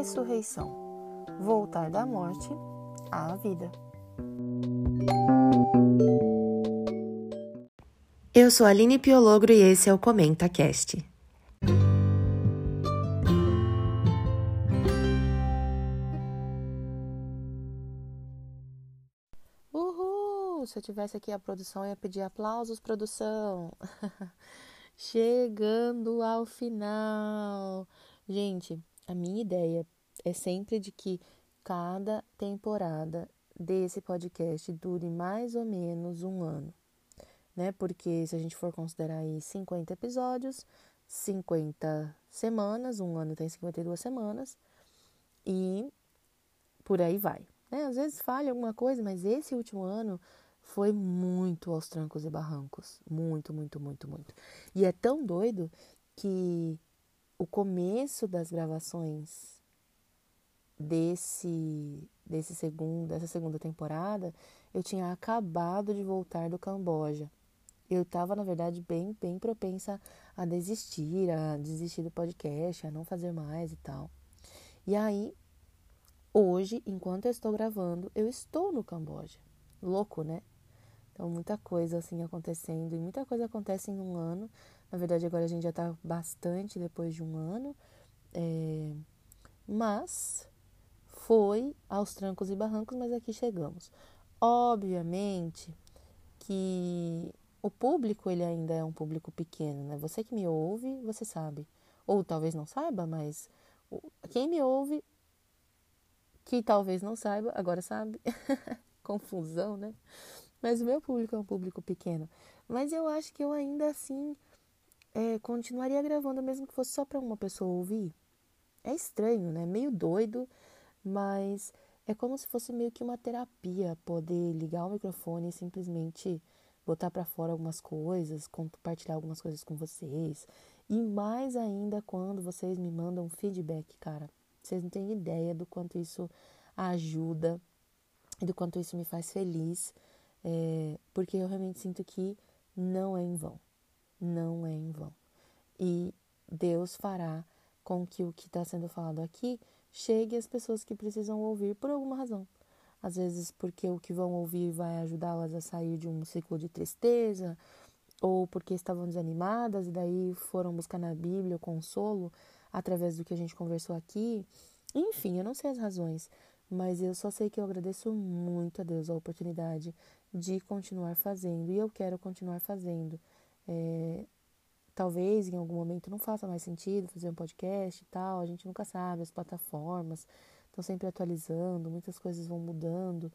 ressurreição, voltar da morte à vida. Eu sou a Aline Piologro e esse é o Comenta Cast. Uhul! Se eu tivesse aqui a produção, eu ia pedir aplausos, produção. Chegando ao final. Gente, a minha ideia é sempre de que cada temporada desse podcast dure mais ou menos um ano, né? Porque se a gente for considerar aí 50 episódios, 50 semanas, um ano tem 52 semanas e por aí vai, né? Às vezes falha alguma coisa, mas esse último ano foi muito aos trancos e barrancos, muito, muito, muito, muito. E é tão doido que o começo das gravações desse desse segundo dessa segunda temporada, eu tinha acabado de voltar do Camboja. Eu estava, na verdade, bem bem propensa a desistir, a desistir do podcast, a não fazer mais e tal. E aí, hoje, enquanto eu estou gravando, eu estou no Camboja. Louco, né? Então, muita coisa assim acontecendo, e muita coisa acontece em um ano. Na verdade, agora a gente já está bastante depois de um ano, é, mas foi aos trancos e barrancos, mas aqui chegamos. Obviamente que o público ele ainda é um público pequeno, né? Você que me ouve, você sabe, ou talvez não saiba, mas quem me ouve que talvez não saiba, agora sabe. Confusão, né? Mas o meu público é um público pequeno. Mas eu acho que eu ainda assim é, continuaria gravando, mesmo que fosse só para uma pessoa ouvir. É estranho, né? Meio doido, mas é como se fosse meio que uma terapia poder ligar o microfone e simplesmente botar para fora algumas coisas, compartilhar algumas coisas com vocês. E mais ainda quando vocês me mandam feedback, cara. Vocês não têm ideia do quanto isso ajuda e do quanto isso me faz feliz, é, porque eu realmente sinto que não é em vão não é em vão. E Deus fará com que o que está sendo falado aqui chegue às pessoas que precisam ouvir por alguma razão. Às vezes porque o que vão ouvir vai ajudá-las a sair de um ciclo de tristeza, ou porque estavam desanimadas e daí foram buscar na Bíblia o consolo através do que a gente conversou aqui. Enfim, eu não sei as razões, mas eu só sei que eu agradeço muito a Deus a oportunidade de continuar fazendo e eu quero continuar fazendo. É, talvez em algum momento não faça mais sentido fazer um podcast e tal, a gente nunca sabe, as plataformas estão sempre atualizando, muitas coisas vão mudando,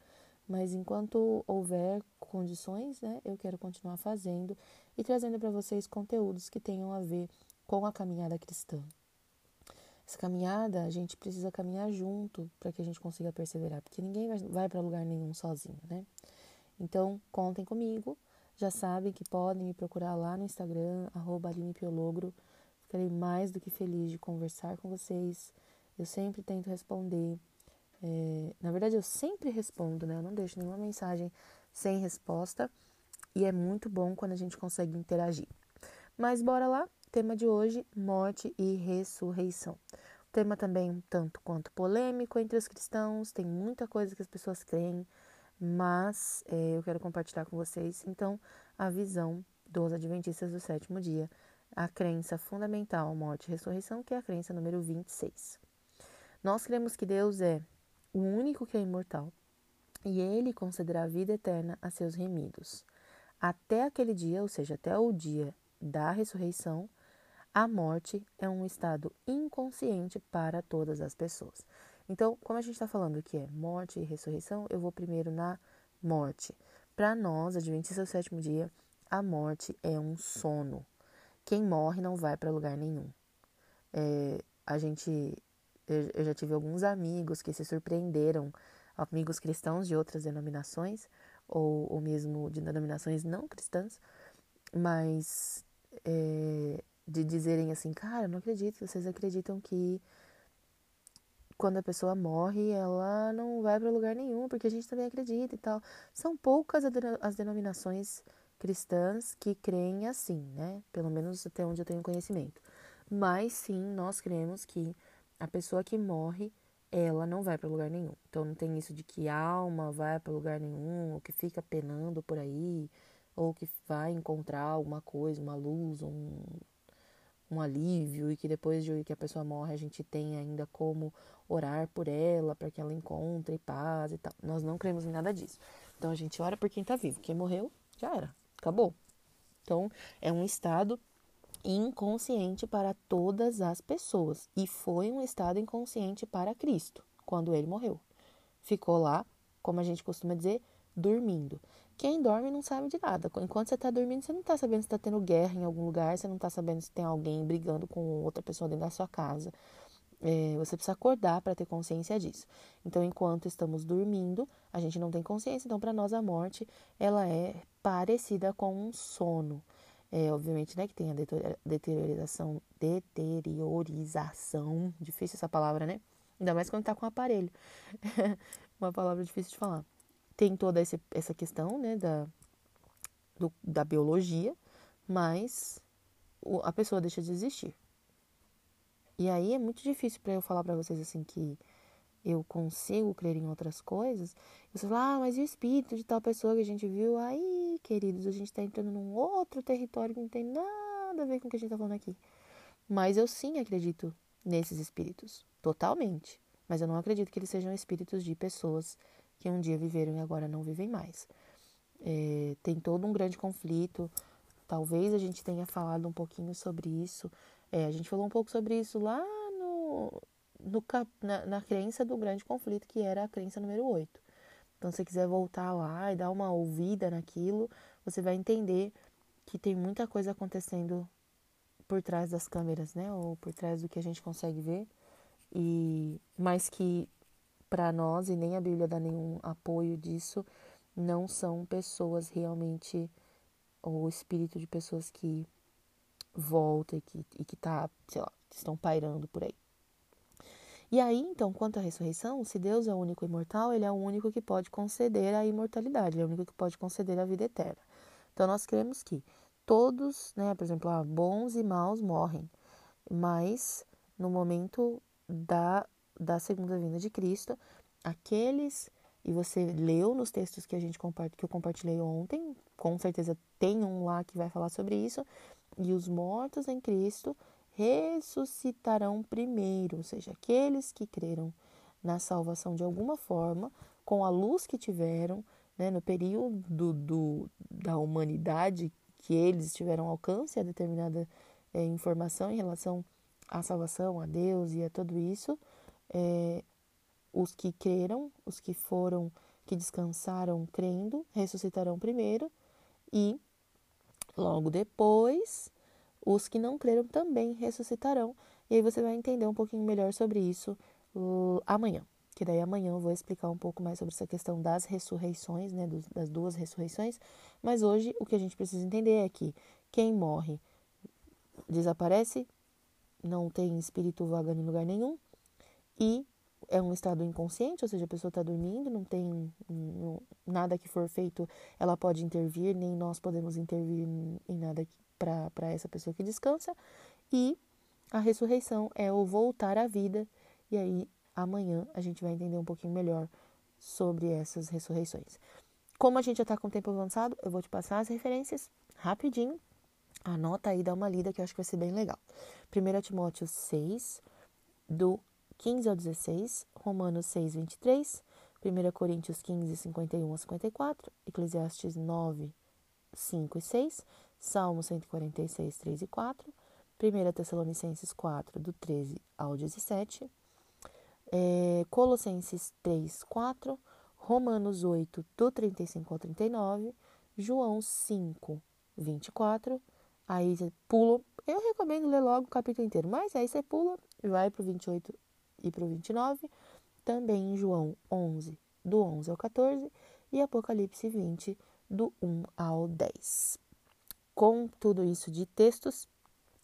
mas enquanto houver condições, né, eu quero continuar fazendo e trazendo para vocês conteúdos que tenham a ver com a caminhada cristã. Essa caminhada, a gente precisa caminhar junto para que a gente consiga perseverar, porque ninguém vai, vai para lugar nenhum sozinho, né? Então, contem comigo já sabem que podem me procurar lá no Instagram, arroba Piologro. Ficarei mais do que feliz de conversar com vocês. Eu sempre tento responder. É, na verdade, eu sempre respondo, né? Eu não deixo nenhuma mensagem sem resposta. E é muito bom quando a gente consegue interagir. Mas bora lá. Tema de hoje: morte e ressurreição. Tema também um tanto quanto polêmico entre os cristãos. Tem muita coisa que as pessoas creem mas é, eu quero compartilhar com vocês então a visão dos Adventistas do sétimo dia, a crença fundamental, morte e ressurreição, que é a crença número 26. Nós cremos que Deus é o único que é imortal e ele concederá a vida eterna a seus remidos. Até aquele dia, ou seja, até o dia da ressurreição, a morte é um estado inconsciente para todas as pessoas. Então, como a gente está falando que é morte e ressurreição, eu vou primeiro na morte. Para nós, Adventistas do sétimo dia, a morte é um sono. Quem morre não vai para lugar nenhum. É, a gente, eu, eu já tive alguns amigos que se surpreenderam, amigos cristãos de outras denominações, ou, ou mesmo de denominações não cristãs, mas é, de dizerem assim, cara, não acredito, vocês acreditam que quando a pessoa morre, ela não vai para lugar nenhum, porque a gente também acredita e tal. São poucas as denominações cristãs que creem assim, né? Pelo menos até onde eu tenho conhecimento. Mas sim, nós cremos que a pessoa que morre, ela não vai para lugar nenhum. Então não tem isso de que alma vai para lugar nenhum, ou que fica penando por aí, ou que vai encontrar alguma coisa, uma luz, um, um alívio, e que depois de que a pessoa morre a gente tem ainda como orar por ela, para que ela encontre paz e tal. Nós não cremos em nada disso. Então a gente ora por quem está vivo. Quem morreu, já era, acabou. Então é um estado inconsciente para todas as pessoas. E foi um estado inconsciente para Cristo, quando ele morreu. Ficou lá, como a gente costuma dizer, dormindo. Quem dorme não sabe de nada. Enquanto você está dormindo, você não está sabendo se está tendo guerra em algum lugar, você não está sabendo se tem alguém brigando com outra pessoa dentro da sua casa. É, você precisa acordar para ter consciência disso. Então, enquanto estamos dormindo, a gente não tem consciência. Então, para nós, a morte ela é parecida com um sono. É, obviamente, né, que tem a deteriorização, deteriorização, difícil essa palavra, né? Ainda mais quando tá com aparelho. Uma palavra difícil de falar. Tem toda esse, essa questão, né, da, do, da biologia, mas a pessoa deixa de existir. E aí é muito difícil para eu falar para vocês assim que eu consigo crer em outras coisas, você fala, ah, mas e o espírito de tal pessoa que a gente viu? Aí, queridos, a gente está entrando num outro território que não tem nada a ver com o que a gente está falando aqui. Mas eu sim acredito nesses espíritos, totalmente. Mas eu não acredito que eles sejam espíritos de pessoas que um dia viveram e agora não vivem mais. É, tem todo um grande conflito. Talvez a gente tenha falado um pouquinho sobre isso. É, a gente falou um pouco sobre isso lá no, no, na, na crença do grande conflito, que era a crença número 8. Então, se você quiser voltar lá e dar uma ouvida naquilo, você vai entender que tem muita coisa acontecendo por trás das câmeras, né? Ou por trás do que a gente consegue ver. E mas que para nós e nem a Bíblia dá nenhum apoio disso, não são pessoas realmente o espírito de pessoas que volta e que, e que tá, sei lá, estão pairando por aí. E aí, então, quanto à ressurreição, se Deus é o único imortal, ele é o único que pode conceder a imortalidade, ele é o único que pode conceder a vida eterna. Então, nós cremos que todos, né, por exemplo, ah, bons e maus morrem, mas no momento da, da segunda vinda de Cristo, aqueles, e você leu nos textos que a gente que eu compartilhei ontem, com certeza tem um lá que vai falar sobre isso, e os mortos em Cristo ressuscitarão primeiro, ou seja, aqueles que creram na salvação de alguma forma, com a luz que tiveram, né, no período do, da humanidade que eles tiveram alcance a determinada é, informação em relação à salvação, a Deus e a tudo isso, é, os que creram, os que foram, que descansaram crendo, ressuscitarão primeiro e logo depois os que não creram também ressuscitarão. E aí você vai entender um pouquinho melhor sobre isso uh, amanhã. Que daí amanhã eu vou explicar um pouco mais sobre essa questão das ressurreições, né, das duas ressurreições. Mas hoje o que a gente precisa entender é que quem morre desaparece, não tem espírito vagando em lugar nenhum e é um estado inconsciente, ou seja, a pessoa está dormindo, não tem não, nada que for feito, ela pode intervir, nem nós podemos intervir em nada para essa pessoa que descansa. E a ressurreição é o voltar à vida. E aí, amanhã, a gente vai entender um pouquinho melhor sobre essas ressurreições. Como a gente já está com o tempo avançado, eu vou te passar as referências rapidinho. Anota aí, dá uma lida que eu acho que vai ser bem legal. 1 Timóteo 6, do 15 ao 16, Romanos 6, 23, 1 Coríntios 15, 51 a 54, Eclesiastes 9, 5 e 6, Salmo 146, 3 e 4, 1 Tessalonicenses 4, do 13 ao 17, é, Colossenses 3, 4, Romanos 8, do 35 ao 39, João 5, 24, aí você pula, eu recomendo ler logo o capítulo inteiro, mas aí você pula e vai para o 28 e para o 29, também em João 11, do 11 ao 14, e Apocalipse 20, do 1 ao 10 com tudo isso de textos,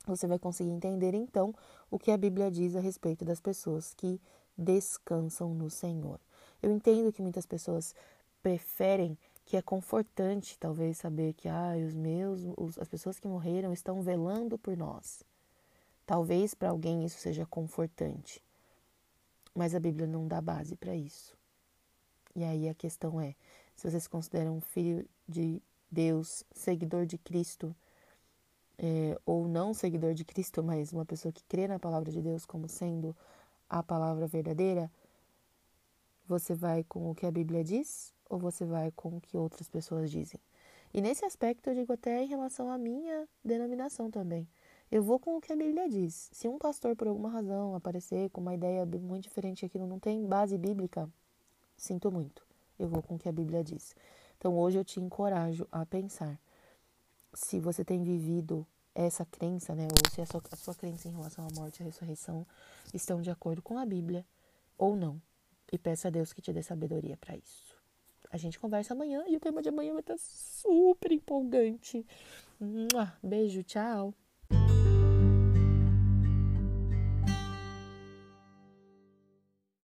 você vai conseguir entender então o que a Bíblia diz a respeito das pessoas que descansam no Senhor. Eu entendo que muitas pessoas preferem que é confortante talvez saber que ah, os meus, os, as pessoas que morreram estão velando por nós. Talvez para alguém isso seja confortante, Mas a Bíblia não dá base para isso. E aí a questão é: se você se considera um filho de Deus, seguidor de Cristo, é, ou não seguidor de Cristo, mas uma pessoa que crê na palavra de Deus como sendo a palavra verdadeira, você vai com o que a Bíblia diz ou você vai com o que outras pessoas dizem? E nesse aspecto eu digo até em relação à minha denominação também. Eu vou com o que a Bíblia diz. Se um pastor, por alguma razão, aparecer com uma ideia muito diferente aquilo não tem base bíblica, sinto muito. Eu vou com o que a Bíblia diz. Então hoje eu te encorajo a pensar se você tem vivido essa crença, né, ou se a sua, a sua crença em relação à morte e à ressurreição estão de acordo com a Bíblia ou não. E peça a Deus que te dê sabedoria para isso. A gente conversa amanhã e o tema de amanhã vai estar super empolgante. Beijo, tchau.